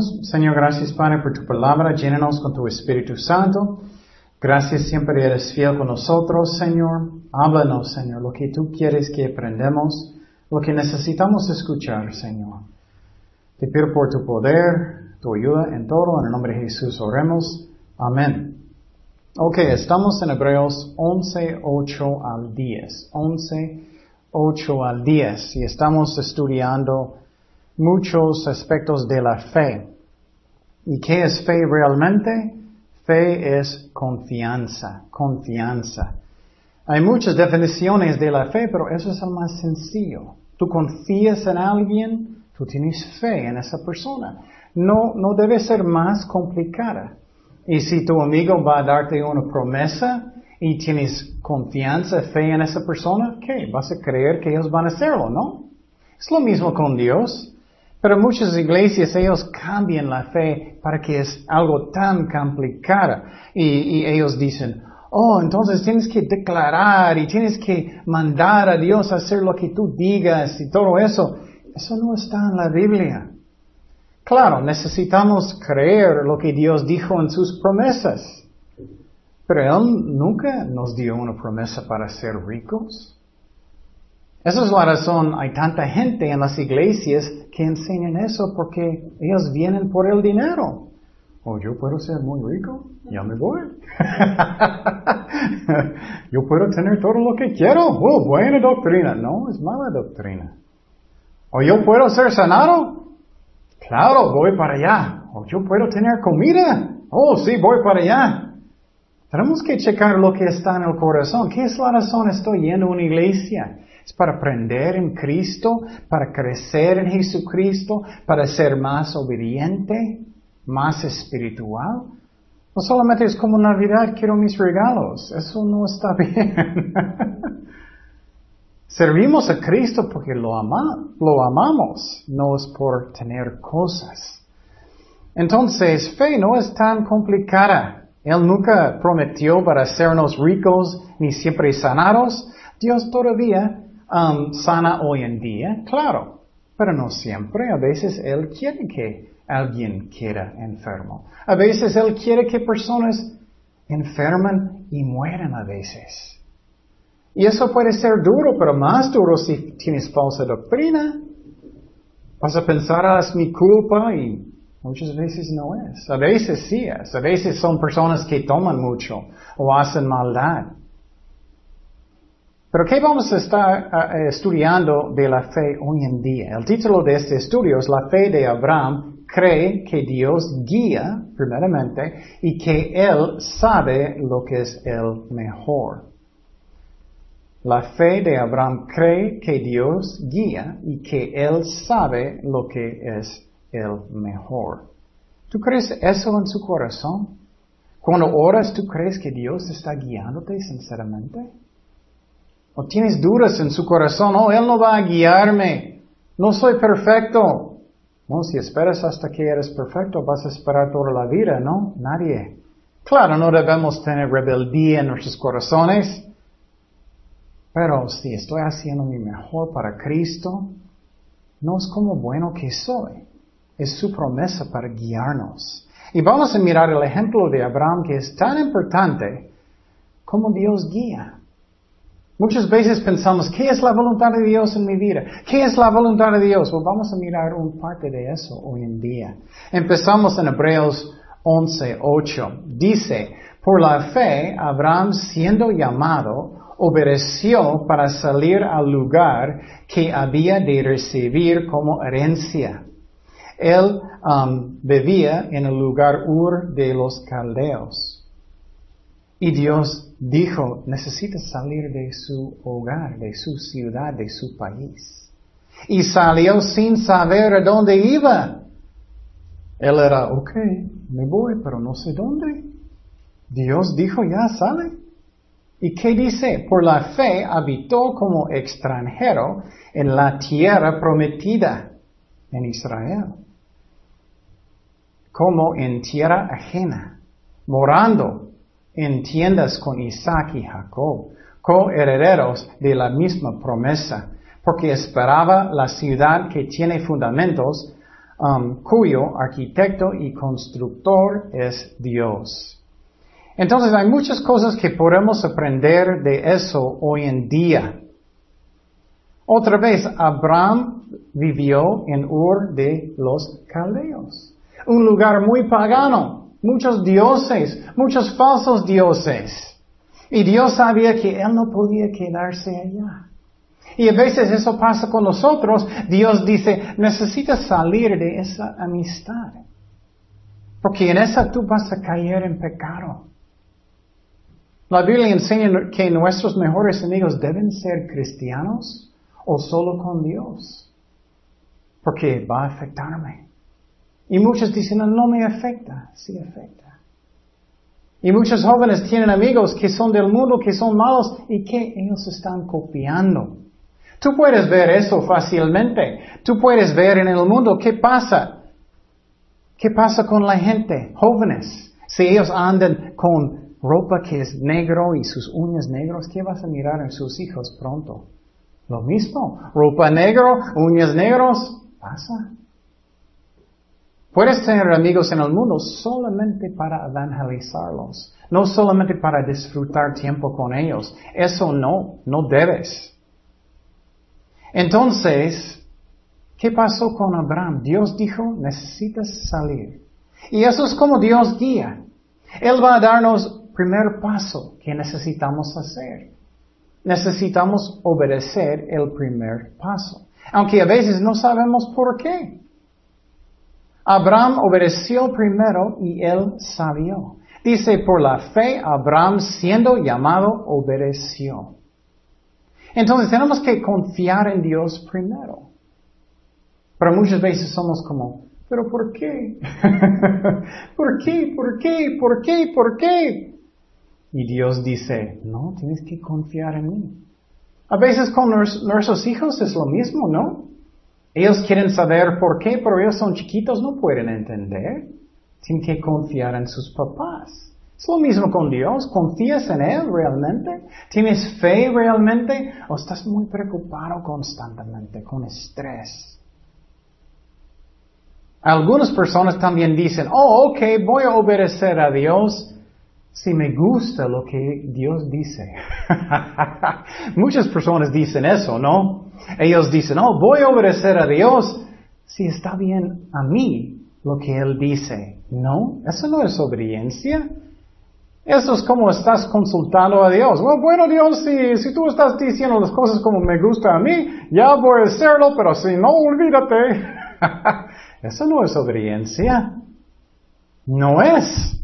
Señor, gracias Padre por tu palabra, llénanos con tu Espíritu Santo. Gracias siempre eres fiel con nosotros, Señor. Háblanos, Señor, lo que tú quieres que aprendamos, lo que necesitamos escuchar, Señor. Te pido por tu poder, tu ayuda en todo, en el nombre de Jesús oremos. Amén. Ok, estamos en Hebreos 11, 8 al 10. 11, 8 al 10 y estamos estudiando muchos aspectos de la fe. ¿Y qué es fe realmente? Fe es confianza, confianza. Hay muchas definiciones de la fe, pero eso es el más sencillo. Tú confías en alguien, tú tienes fe en esa persona. No, no debe ser más complicada. Y si tu amigo va a darte una promesa y tienes confianza, fe en esa persona, ¿qué? Vas a creer que ellos van a hacerlo, ¿no? Es lo mismo con Dios. Pero muchas iglesias, ellos cambian la fe para que es algo tan complicado. Y, ellos dicen, oh, entonces tienes que declarar y tienes que mandar a Dios a hacer lo que tú digas y todo eso. Eso no está en la Biblia. Claro, necesitamos creer lo que Dios dijo en sus promesas. Pero Él nunca nos dio una promesa para ser ricos. Esa es la razón, hay tanta gente en las iglesias que enseñan eso porque ellos vienen por el dinero. O yo puedo ser muy rico, ya me voy. yo puedo tener todo lo que quiero. Oh, buena doctrina. No, es mala doctrina. O yo puedo ser sanado. Claro, voy para allá. O yo puedo tener comida. Oh, sí, voy para allá. Tenemos que checar lo que está en el corazón. ¿Qué es la razón? Estoy yendo a una iglesia. Es para aprender en Cristo, para crecer en Jesucristo, para ser más obediente, más espiritual. No solamente es como Navidad, quiero mis regalos. Eso no está bien. Servimos a Cristo porque lo, lo amamos, no es por tener cosas. Entonces, fe no es tan complicada. Él nunca prometió para hacernos ricos ni siempre sanados. Dios todavía Sana hoy en día, claro, pero no siempre. A veces Él quiere que alguien quede enfermo. A veces Él quiere que personas enferman y mueran a veces. Y eso puede ser duro, pero más duro si tienes falsa doctrina. Vas a pensar, ah, es mi culpa y muchas veces no es. A veces sí es. A veces son personas que toman mucho o hacen maldad. Pero ¿qué vamos a estar estudiando de la fe hoy en día? El título de este estudio es La fe de Abraham cree que Dios guía, primeramente, y que Él sabe lo que es el mejor. La fe de Abraham cree que Dios guía y que Él sabe lo que es el mejor. ¿Tú crees eso en su corazón? Cuando oras, ¿tú crees que Dios está guiándote sinceramente? O tienes dudas en su corazón, oh, Él no va a guiarme, no soy perfecto. No, si esperas hasta que eres perfecto, vas a esperar toda la vida, ¿no? Nadie. Claro, no debemos tener rebeldía en nuestros corazones, pero si estoy haciendo mi mejor para Cristo, no es como bueno que soy, es su promesa para guiarnos. Y vamos a mirar el ejemplo de Abraham que es tan importante como Dios guía. Muchas veces pensamos, ¿qué es la voluntad de Dios en mi vida? ¿Qué es la voluntad de Dios? Pues vamos a mirar un parte de eso hoy en día. Empezamos en Hebreos 11, 8. Dice, por la fe, Abraham siendo llamado, obedeció para salir al lugar que había de recibir como herencia. Él um, vivía en el lugar Ur de los Caldeos. Y Dios dijo, necesita salir de su hogar, de su ciudad, de su país. Y salió sin saber a dónde iba. Él era, ok, me voy, pero no sé dónde. Dios dijo, ya sale. ¿Y qué dice? Por la fe habitó como extranjero en la tierra prometida en Israel. Como en tierra ajena, morando en tiendas con Isaac y Jacob, coherederos de la misma promesa, porque esperaba la ciudad que tiene fundamentos, um, cuyo arquitecto y constructor es Dios. Entonces hay muchas cosas que podemos aprender de eso hoy en día. Otra vez, Abraham vivió en Ur de los Caldeos, un lugar muy pagano, muchos dioses, muchos falsos dioses. Y Dios sabía que él no podía quedarse allá. Y a veces eso pasa con nosotros. Dios dice, necesitas salir de esa amistad. Porque en esa tú vas a caer en pecado. La Biblia enseña que nuestros mejores amigos deben ser cristianos o solo con Dios. Porque va a afectarme. Y muchos dicen, no, me afecta. Sí afecta. Y muchos jóvenes tienen amigos que son del mundo, que son malos y que ellos están copiando. Tú puedes ver eso fácilmente. Tú puedes ver en el mundo qué pasa. ¿Qué pasa con la gente, jóvenes? Si ellos andan con ropa que es negro y sus uñas negros, ¿qué vas a mirar en sus hijos pronto? Lo mismo, ropa negro, uñas negros, pasa. Puedes tener amigos en el mundo solamente para evangelizarlos, no solamente para disfrutar tiempo con ellos. Eso no, no debes. Entonces, ¿qué pasó con Abraham? Dios dijo, necesitas salir. Y eso es como Dios guía. Él va a darnos primer paso que necesitamos hacer. Necesitamos obedecer el primer paso. Aunque a veces no sabemos por qué. Abraham obedeció primero y él sabió. Dice, por la fe, Abraham siendo llamado, obedeció. Entonces tenemos que confiar en Dios primero. Pero muchas veces somos como, pero ¿por qué? ¿Por qué? ¿Por qué? ¿Por qué? ¿Por qué? Y Dios dice, no, tienes que confiar en mí. A veces con nuestros hijos es lo mismo, ¿no? Ellos quieren saber por qué, pero ellos son chiquitos, no pueden entender. Tienen que confiar en sus papás. Es lo mismo con Dios. ¿Confías en Él realmente? ¿Tienes fe realmente? ¿O estás muy preocupado constantemente, con estrés? Algunas personas también dicen, oh, ok, voy a obedecer a Dios si me gusta lo que Dios dice. Muchas personas dicen eso, ¿no? Ellos dicen, oh, voy a obedecer a Dios si está bien a mí lo que Él dice. No, eso no es obediencia. Eso es como estás consultando a Dios. Bueno, Dios, si, si tú estás diciendo las cosas como me gusta a mí, ya voy a hacerlo, pero si no, olvídate. eso no es obediencia. No es.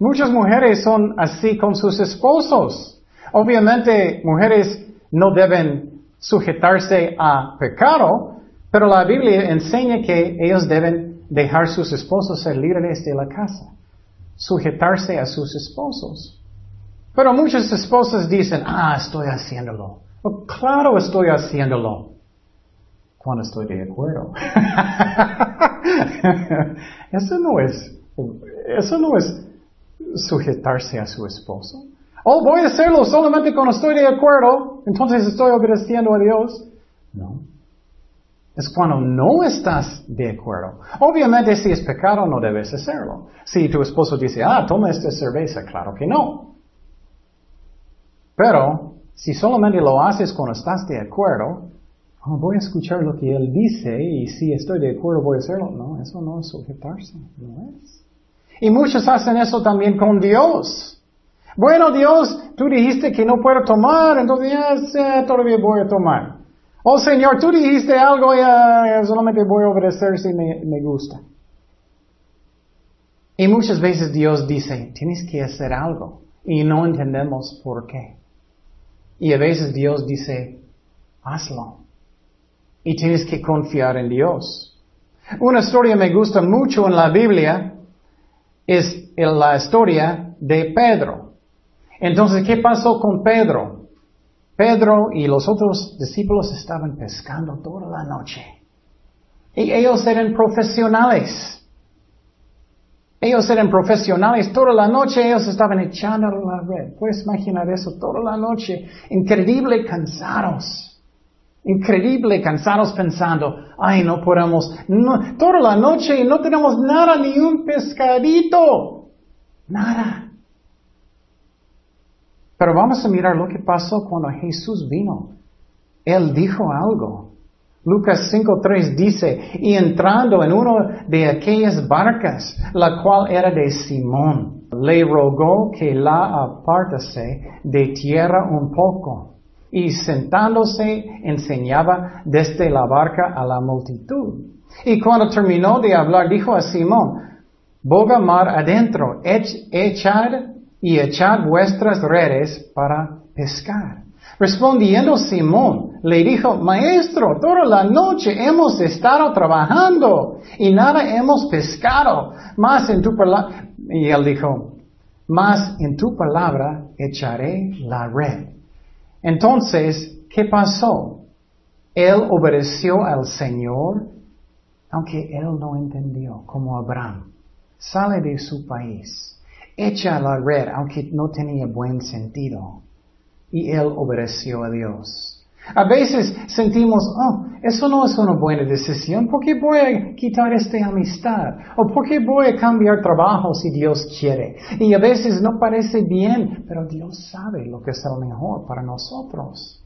Muchas mujeres son así con sus esposos. Obviamente, mujeres no deben sujetarse a pecado, pero la Biblia enseña que ellos deben dejar sus esposos ser líderes de la casa, sujetarse a sus esposos. Pero muchas esposas dicen, ah, estoy haciéndolo. Oh, claro, estoy haciéndolo. Cuando estoy de acuerdo. eso no es, eso no es sujetarse a su esposo. Oh, voy a hacerlo solamente cuando estoy de acuerdo, entonces estoy obedeciendo a Dios. No. Es cuando no estás de acuerdo. Obviamente si es pecado no debes hacerlo. Si tu esposo dice, ah, toma esta cerveza, claro que no. Pero si solamente lo haces cuando estás de acuerdo, oh, voy a escuchar lo que él dice y si estoy de acuerdo voy a hacerlo. No, eso no es sujetarse, no es. Y muchos hacen eso también con Dios. Bueno, Dios, tú dijiste que no puedo tomar, entonces ya todavía voy a tomar. Oh Señor, tú dijiste algo, ya, solamente voy a obedecer si me, me gusta. Y muchas veces Dios dice, tienes que hacer algo. Y no entendemos por qué. Y a veces Dios dice, hazlo. Y tienes que confiar en Dios. Una historia me gusta mucho en la Biblia es la historia de Pedro. Entonces, ¿qué pasó con Pedro? Pedro y los otros discípulos estaban pescando toda la noche. Y ellos eran profesionales. Ellos eran profesionales toda la noche, ellos estaban echando la red. Puedes imaginar eso toda la noche, increíble cansados. Increíble, cansados pensando, ay, no podemos, toda la noche no tenemos nada, ni un pescadito. Nada. Pero vamos a mirar lo que pasó cuando Jesús vino. Él dijo algo. Lucas 5.3 dice, y entrando en una de aquellas barcas, la cual era de Simón, le rogó que la apartase de tierra un poco, y sentándose enseñaba desde la barca a la multitud. Y cuando terminó de hablar, dijo a Simón, boga mar adentro, echad y echad vuestras redes para pescar. Respondiendo Simón, le dijo, Maestro, toda la noche hemos estado trabajando y nada hemos pescado, más en tu palabra, y él dijo, más en tu palabra echaré la red. Entonces, ¿qué pasó? Él obedeció al Señor, aunque él no entendió, como Abraham. Sale de su país, echa la red, aunque no tenía buen sentido y él obedeció a Dios. A veces sentimos, oh, eso no es una buena decisión, ¿por qué voy a quitar esta amistad? ¿O por qué voy a cambiar trabajo si Dios quiere? Y a veces no parece bien, pero Dios sabe lo que es lo mejor para nosotros.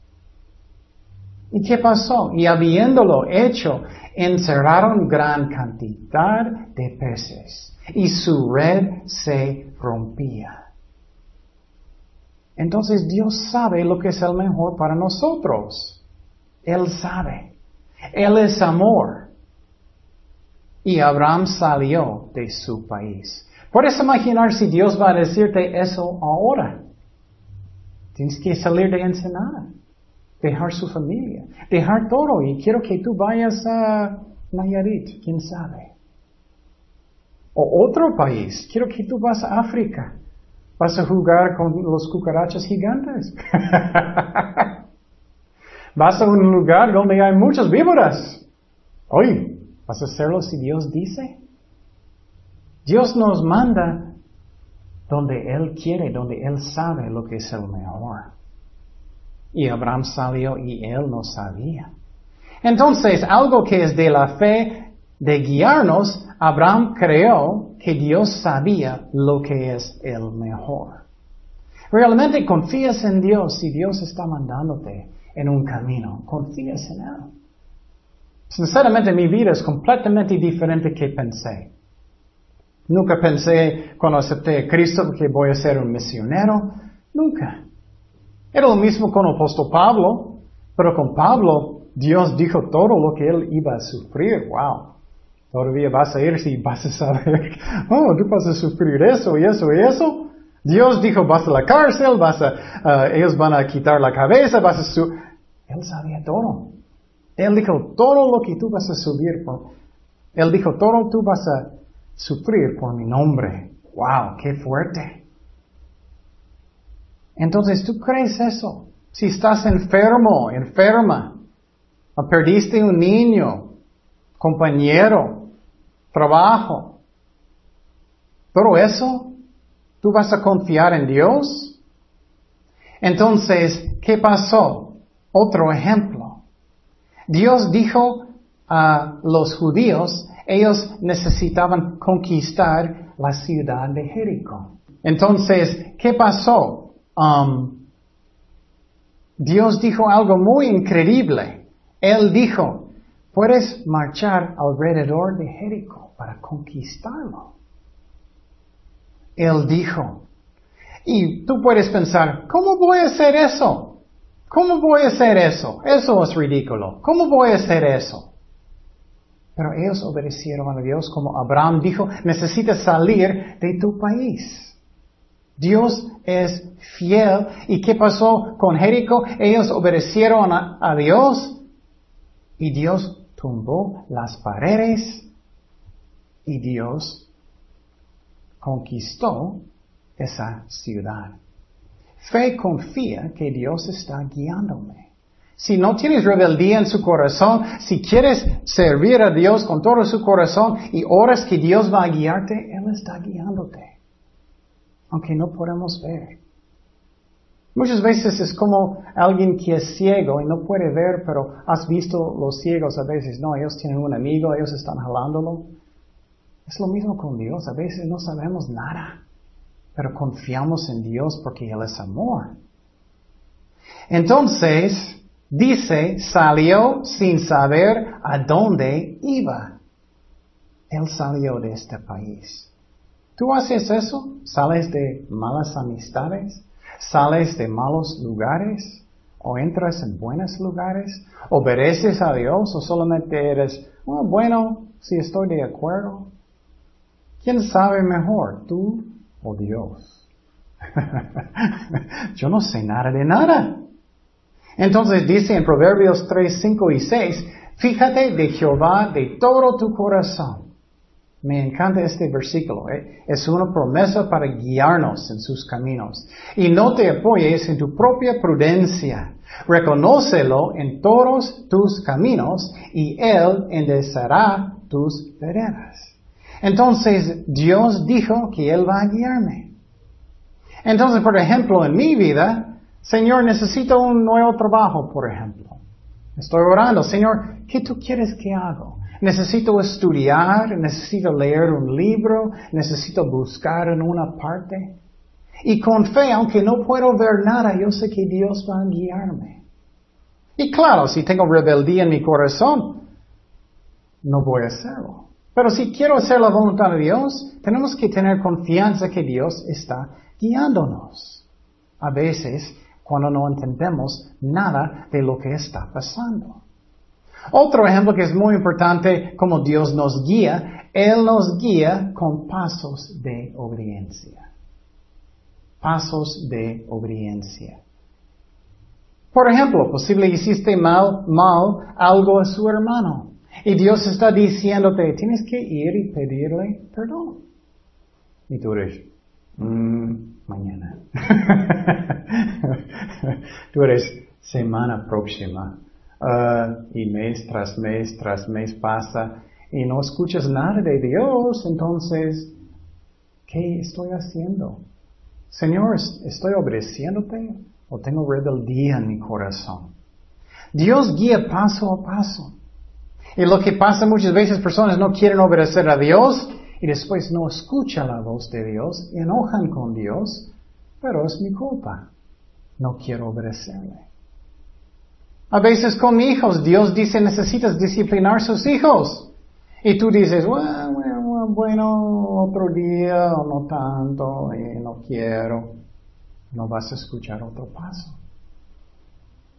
¿Y qué pasó? Y habiéndolo hecho, encerraron gran cantidad de peces y su red se rompía. Entonces Dios sabe lo que es el mejor para nosotros. Él sabe. Él es amor. Y Abraham salió de su país. Puedes imaginar si Dios va a decirte eso ahora. Tienes que salir de Ensenada, dejar su familia, dejar todo y quiero que tú vayas a Nayarit, quién sabe. O otro país, quiero que tú vas a África. Vas a jugar con los cucarachas gigantes. Vas a un lugar donde hay muchas víboras. Oye, ¿vas a hacerlo si Dios dice? Dios nos manda donde Él quiere, donde Él sabe lo que es el mejor. Y Abraham salió y Él no sabía. Entonces, algo que es de la fe de guiarnos, Abraham creó que Dios sabía lo que es el mejor. Realmente confías en Dios si Dios está mandándote en un camino. Confías en Él. Sinceramente mi vida es completamente diferente que pensé. Nunca pensé cuando acepté a Cristo que voy a ser un misionero. Nunca. Era lo mismo con el apóstol Pablo, pero con Pablo Dios dijo todo lo que él iba a sufrir. Wow. Todavía vas a ir y vas a saber, oh, tú vas a sufrir eso y eso y eso. Dios dijo, vas a la cárcel, vas a, ellos van a quitar la cabeza, vas a su... Él sabía todo. Él dijo, todo lo que tú vas a subir, por... Él dijo, todo tú vas a sufrir por mi nombre. Wow, qué fuerte. Entonces, ¿tú crees eso? Si estás enfermo, enferma, o perdiste un niño, compañero, trabajo. Pero eso, ¿tú vas a confiar en Dios? Entonces, ¿qué pasó? Otro ejemplo. Dios dijo a los judíos, ellos necesitaban conquistar la ciudad de Jericó. Entonces, ¿qué pasó? Um, Dios dijo algo muy increíble. Él dijo, puedes marchar alrededor de Jericó para conquistarlo. Él dijo, y tú puedes pensar, ¿cómo voy a hacer eso? ¿Cómo voy a hacer eso? Eso es ridículo. ¿Cómo voy a hacer eso? Pero ellos obedecieron a Dios como Abraham dijo, necesitas salir de tu país. Dios es fiel. ¿Y qué pasó con Jericó? Ellos obedecieron a, a Dios y Dios tumbó las paredes y Dios conquistó esa ciudad. Fe confía que Dios está guiándome. Si no tienes rebeldía en su corazón, si quieres servir a Dios con todo su corazón y oras que Dios va a guiarte, Él está guiándote. Aunque no podemos ver. Muchas veces es como alguien que es ciego y no puede ver, pero has visto los ciegos a veces, no, ellos tienen un amigo, ellos están jalándolo. Es lo mismo con Dios, a veces no sabemos nada, pero confiamos en Dios porque Él es amor. Entonces, dice, salió sin saber a dónde iba. Él salió de este país. ¿Tú haces eso? ¿Sales de malas amistades? ¿Sales de malos lugares? ¿O entras en buenos lugares? ¿Obedeces a Dios o solamente eres, oh, bueno, si estoy de acuerdo? ¿Quién sabe mejor, tú o Dios? Yo no sé nada de nada. Entonces dice en Proverbios 3, 5 y 6, fíjate de Jehová de todo tu corazón me encanta este versículo. ¿eh? Es una promesa para guiarnos en sus caminos. Y no te apoyes en tu propia prudencia. Reconócelo en todos tus caminos y Él enderezará tus veredas. Entonces Dios dijo que Él va a guiarme. Entonces, por ejemplo, en mi vida, Señor, necesito un nuevo trabajo, por ejemplo. Estoy orando, Señor, ¿qué tú quieres que haga? Necesito estudiar, necesito leer un libro, necesito buscar en una parte. Y con fe, aunque no puedo ver nada, yo sé que Dios va a guiarme. Y claro, si tengo rebeldía en mi corazón, no voy a hacerlo. Pero si quiero hacer la voluntad de Dios, tenemos que tener confianza que Dios está guiándonos. A veces, cuando no entendemos nada de lo que está pasando. Otro ejemplo que es muy importante, como Dios nos guía, Él nos guía con pasos de obediencia. Pasos de obediencia. Por ejemplo, posible hiciste mal, mal algo a su hermano. Y Dios está diciéndote, tienes que ir y pedirle perdón. Y tú eres, mm, mañana. tú eres semana próxima. Ah, y mes tras mes tras mes pasa y no escuchas nada de Dios, entonces, ¿qué estoy haciendo? Señor, ¿estoy obedeciéndote o tengo rebeldía en mi corazón? Dios guía paso a paso. Y lo que pasa muchas veces, personas no quieren obedecer a Dios y después no escuchan la voz de Dios, enojan con Dios, pero es mi culpa. No quiero obedecerle. A veces con hijos, Dios dice necesitas disciplinar sus hijos. Y tú dices, bueno, bueno, otro día o no tanto, y no quiero. No vas a escuchar otro paso.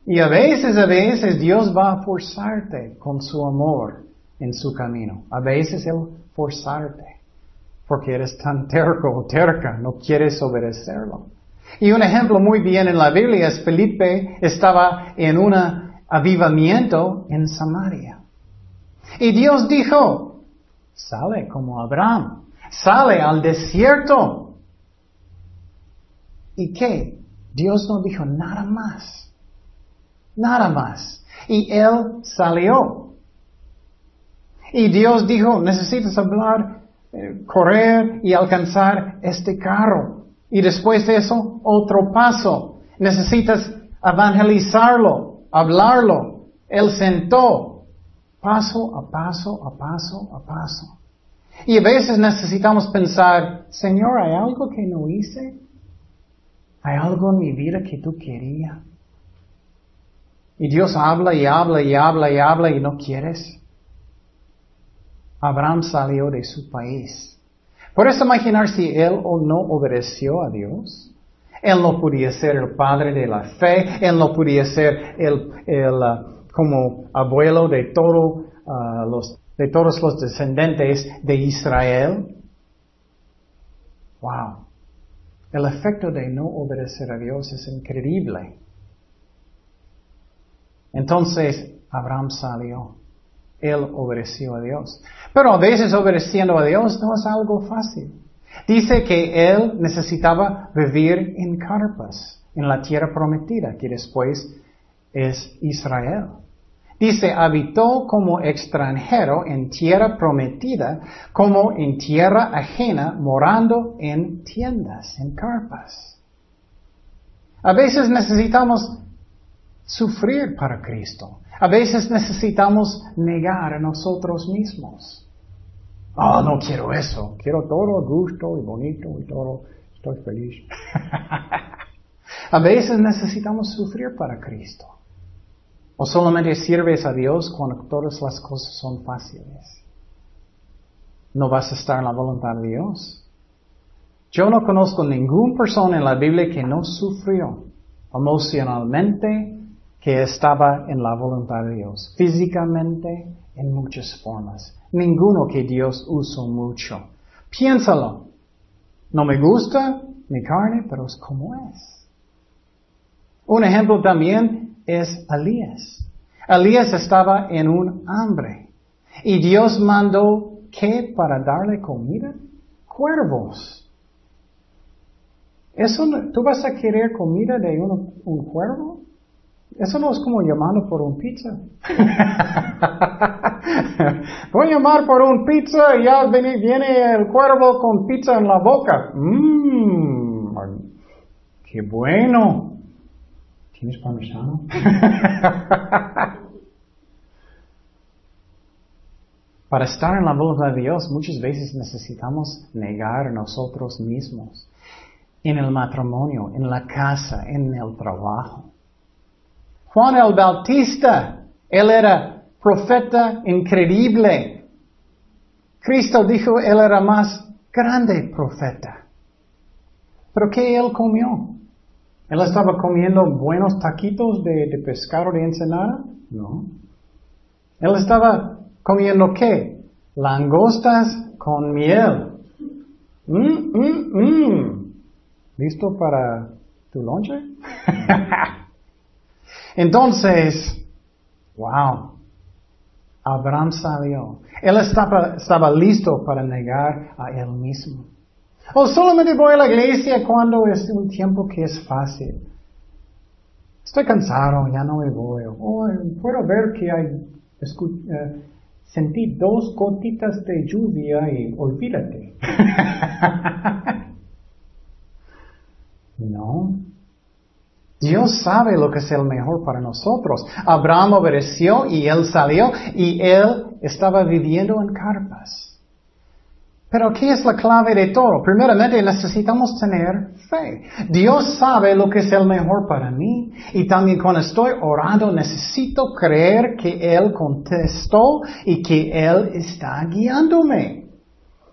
Y a veces, a veces Dios va a forzarte con su amor en su camino. A veces Él forzarte porque eres tan terco o terca, no quieres obedecerlo. Y un ejemplo muy bien en la Biblia es Felipe estaba en un avivamiento en Samaria. Y Dios dijo, sale como Abraham, sale al desierto. ¿Y qué? Dios no dijo nada más, nada más. Y él salió. Y Dios dijo, necesitas hablar, eh, correr y alcanzar este carro. Y después de eso, otro paso. Necesitas evangelizarlo, hablarlo. Él sentó paso a paso, a paso, a paso. Y a veces necesitamos pensar, Señor, ¿hay algo que no hice? ¿Hay algo en mi vida que tú querías? Y Dios habla y habla y habla y habla y no quieres. Abraham salió de su país ¿Puedes imaginar si él o no obedeció a Dios? Él no podía ser el padre de la fe, él no podía ser el, uh, como abuelo de, uh, los, de todos los descendientes de Israel. Wow. El efecto de no obedecer a Dios es increíble. Entonces Abraham salió. Él obedeció a Dios. Pero a veces obedeciendo a Dios no es algo fácil. Dice que él necesitaba vivir en carpas, en la tierra prometida, que después es Israel. Dice, habitó como extranjero en tierra prometida, como en tierra ajena, morando en tiendas, en carpas. A veces necesitamos sufrir para Cristo. A veces necesitamos negar a nosotros mismos. Oh, no quiero eso. Quiero todo gusto y bonito y todo. Estoy feliz. a veces necesitamos sufrir para Cristo. O solamente sirves a Dios cuando todas las cosas son fáciles. No vas a estar en la voluntad de Dios. Yo no conozco ninguna persona en la Biblia que no sufrió emocionalmente, que estaba en la voluntad de Dios, físicamente, en muchas formas. Ninguno que Dios usó mucho. Piénsalo. No me gusta mi carne, pero es como es. Un ejemplo también es Elías. Elías estaba en un hambre. Y Dios mandó, ¿qué para darle comida? Cuervos. Eso, ¿Tú vas a querer comida de un, un cuervo? Eso no es como llamando por un pizza. Voy a llamar por un pizza y ya viene, viene, el cuervo con pizza en la boca. Mmm, qué bueno. ¿Tienes parmesano? Para estar en la voluntad de Dios muchas veces necesitamos negar nosotros mismos en el matrimonio, en la casa, en el trabajo. Juan el Bautista, él era profeta increíble. Cristo dijo, él era más grande profeta. Pero ¿qué él comió? ¿Él estaba comiendo buenos taquitos de, pescado de ensenada? No. Él estaba comiendo qué? Langostas con miel. Mmm, mmm, mmm. ¿Listo para tu lonche? Entonces, wow, Abraham salió. Él estaba, estaba listo para negar a él mismo. O solamente voy a la iglesia cuando es un tiempo que es fácil. Estoy cansado, ya no me voy. Oh, puedo ver que hay, eh, sentí dos gotitas de lluvia y olvídate. No. Dios sabe lo que es el mejor para nosotros. Abraham obedeció y él salió y él estaba viviendo en carpas. Pero ¿qué es la clave de todo? Primeramente necesitamos tener fe. Dios sabe lo que es el mejor para mí y también cuando estoy orando necesito creer que Él contestó y que Él está guiándome.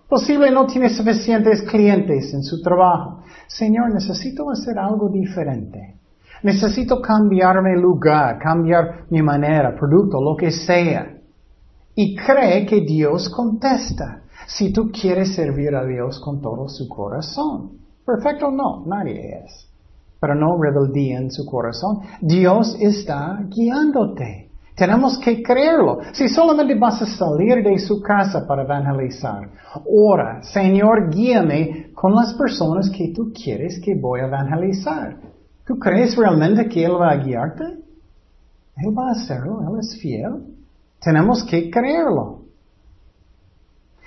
Posible no tiene suficientes clientes en su trabajo. Señor, necesito hacer algo diferente. Necesito cambiarme lugar, cambiar mi manera, producto, lo que sea. Y cree que Dios contesta. Si tú quieres servir a Dios con todo su corazón. Perfecto, no, nadie es. Pero no rebeldía en su corazón. Dios está guiándote. Tenemos que creerlo. Si solamente vas a salir de su casa para evangelizar, ora, Señor, guíame con las personas que tú quieres que voy a evangelizar. ¿Tú crees realmente que Él va a guiarte? Él va a hacerlo, Él es fiel. Tenemos que creerlo.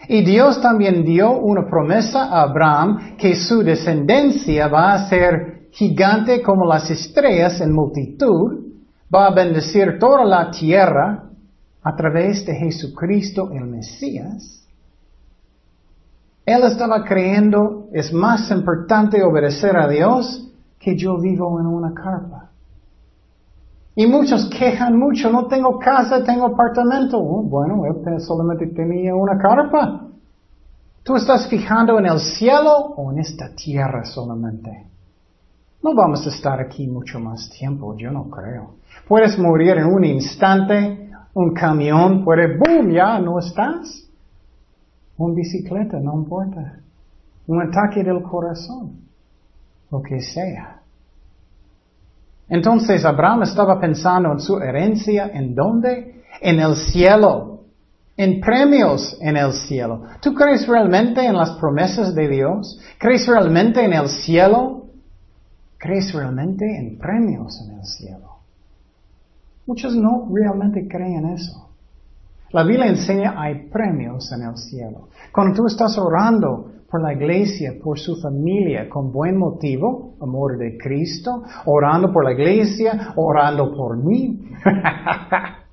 Y Dios también dio una promesa a Abraham que su descendencia va a ser gigante como las estrellas en multitud va a bendecir toda la tierra a través de Jesucristo el Mesías, él estaba creyendo, es más importante obedecer a Dios que yo vivo en una carpa. Y muchos quejan mucho, no tengo casa, tengo apartamento. Oh, bueno, él solamente tenía una carpa. ¿Tú estás fijando en el cielo o en esta tierra solamente? No vamos a estar aquí mucho más tiempo, yo no creo. Puedes morir en un instante, un camión puede, boom, ya no estás. Un bicicleta, no importa. Un ataque del corazón, lo que sea. Entonces Abraham estaba pensando en su herencia, ¿en dónde? En el cielo, en premios en el cielo. ¿Tú crees realmente en las promesas de Dios? ¿Crees realmente en el cielo? ¿Crees realmente en premios en el cielo? Muchos no realmente creen eso. La Biblia enseña hay premios en el cielo. Cuando tú estás orando por la iglesia, por su familia, con buen motivo, amor de Cristo, orando por la iglesia, orando por mí.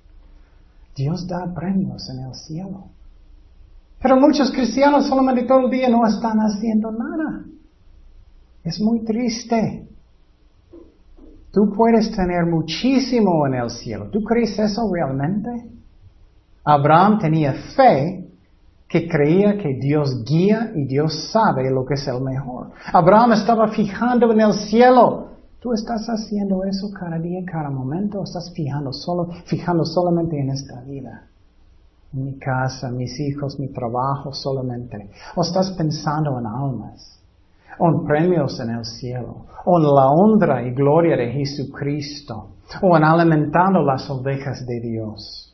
Dios da premios en el cielo. Pero muchos cristianos solamente todo el día no están haciendo nada. Es muy triste. Tú puedes tener muchísimo en el cielo. ¿Tú crees eso realmente? Abraham tenía fe que creía que Dios guía y Dios sabe lo que es el mejor. Abraham estaba fijando en el cielo. Tú estás haciendo eso cada día, cada momento, estás fijando solo, fijando solamente en esta vida. Mi casa, mis hijos, mi trabajo solamente. O estás pensando en almas, en premios en el cielo, en la honra y gloria de Jesucristo, o en alimentando las ovejas de Dios.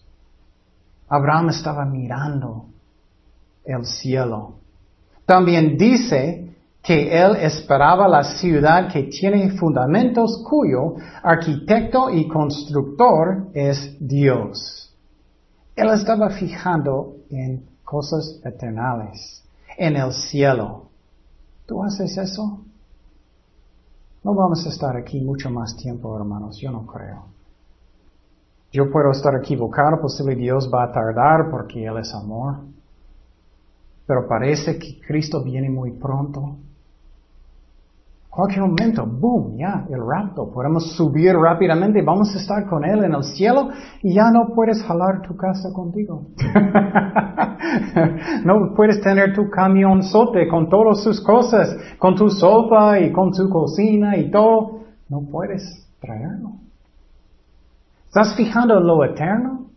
Abraham estaba mirando el cielo. También dice que él esperaba la ciudad que tiene fundamentos cuyo arquitecto y constructor es Dios. Él estaba fijando en cosas eternales, en el cielo. ¿Tú haces eso? No vamos a estar aquí mucho más tiempo, hermanos, yo no creo. Yo puedo estar equivocado, posible Dios va a tardar porque Él es amor. Pero parece que Cristo viene muy pronto. Cualquier momento, boom, ya, el rapto. Podemos subir rápidamente, vamos a estar con Él en el cielo y ya no puedes jalar tu casa contigo. no puedes tener tu camión sote con todas sus cosas, con tu sopa y con tu cocina y todo. No puedes traerlo. ¿Estás fijando en lo eterno?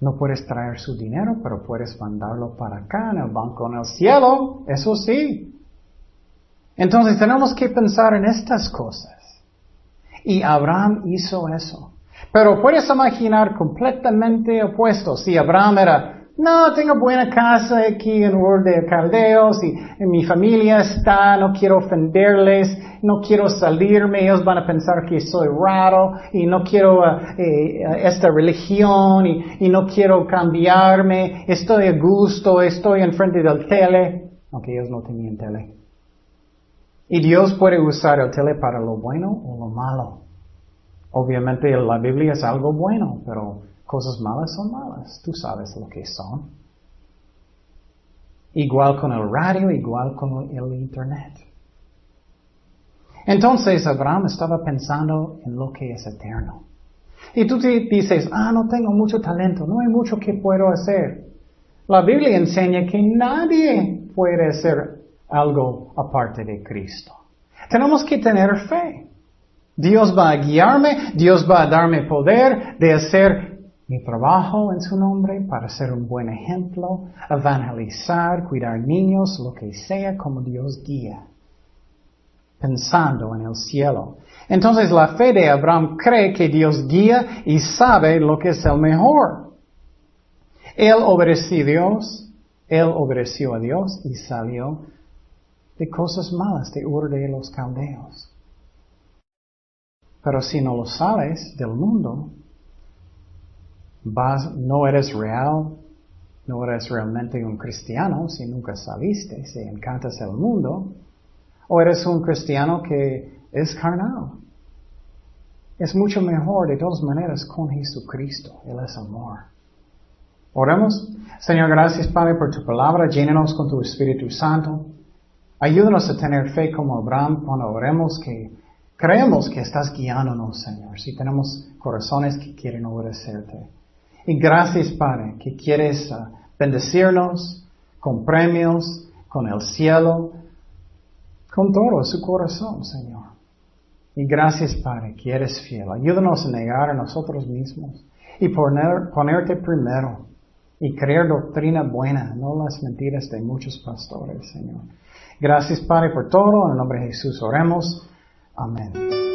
No puedes traer su dinero, pero puedes mandarlo para acá en el banco en el cielo, eso sí. Entonces tenemos que pensar en estas cosas. Y Abraham hizo eso. Pero puedes imaginar completamente opuesto. Si Abraham era no, tengo buena casa aquí en Ur de Caldeos y, mi familia está, no quiero ofenderles, no quiero salirme, ellos van a pensar que soy raro y no quiero uh, eh, esta religión y, y, no quiero cambiarme, estoy a gusto, estoy enfrente del tele, aunque ellos no tenían tele. Y Dios puede usar el tele para lo bueno o lo malo. Obviamente la Biblia es algo bueno, pero Cosas malas son malas, tú sabes lo que son. Igual con el radio, igual con el internet. Entonces Abraham estaba pensando en lo que es eterno. Y tú te dices, ah, no tengo mucho talento, no hay mucho que puedo hacer. La Biblia enseña que nadie puede hacer algo aparte de Cristo. Tenemos que tener fe. Dios va a guiarme, Dios va a darme poder de hacer mi trabajo en su nombre para ser un buen ejemplo, evangelizar, cuidar niños, lo que sea como Dios guía, pensando en el cielo. Entonces la fe de Abraham cree que Dios guía y sabe lo que es el mejor. Él obedeció a Dios, él obedeció a Dios y salió de cosas malas de Ur de los Caldeos. Pero si no lo sales del mundo, no eres real, no eres realmente un cristiano si nunca saliste, si encantas el mundo, o eres un cristiano que es carnal. Es mucho mejor de todas maneras con Jesucristo. Él es amor. Oremos. Señor, gracias Padre por tu palabra. Llénanos con tu Espíritu Santo. Ayúdanos a tener fe como Abraham cuando oremos que creemos que estás guiándonos, Señor. Si tenemos corazones que quieren obedecerte. Y gracias, Padre, que quieres ah, bendecirnos con premios, con el cielo, con todo su corazón, Señor. Y gracias, Padre, que eres fiel. Ayúdanos a negar a nosotros mismos y poner, ponerte primero y creer doctrina buena, no las mentiras de muchos pastores, Señor. Gracias, Padre, por todo. En el nombre de Jesús oremos. Amén.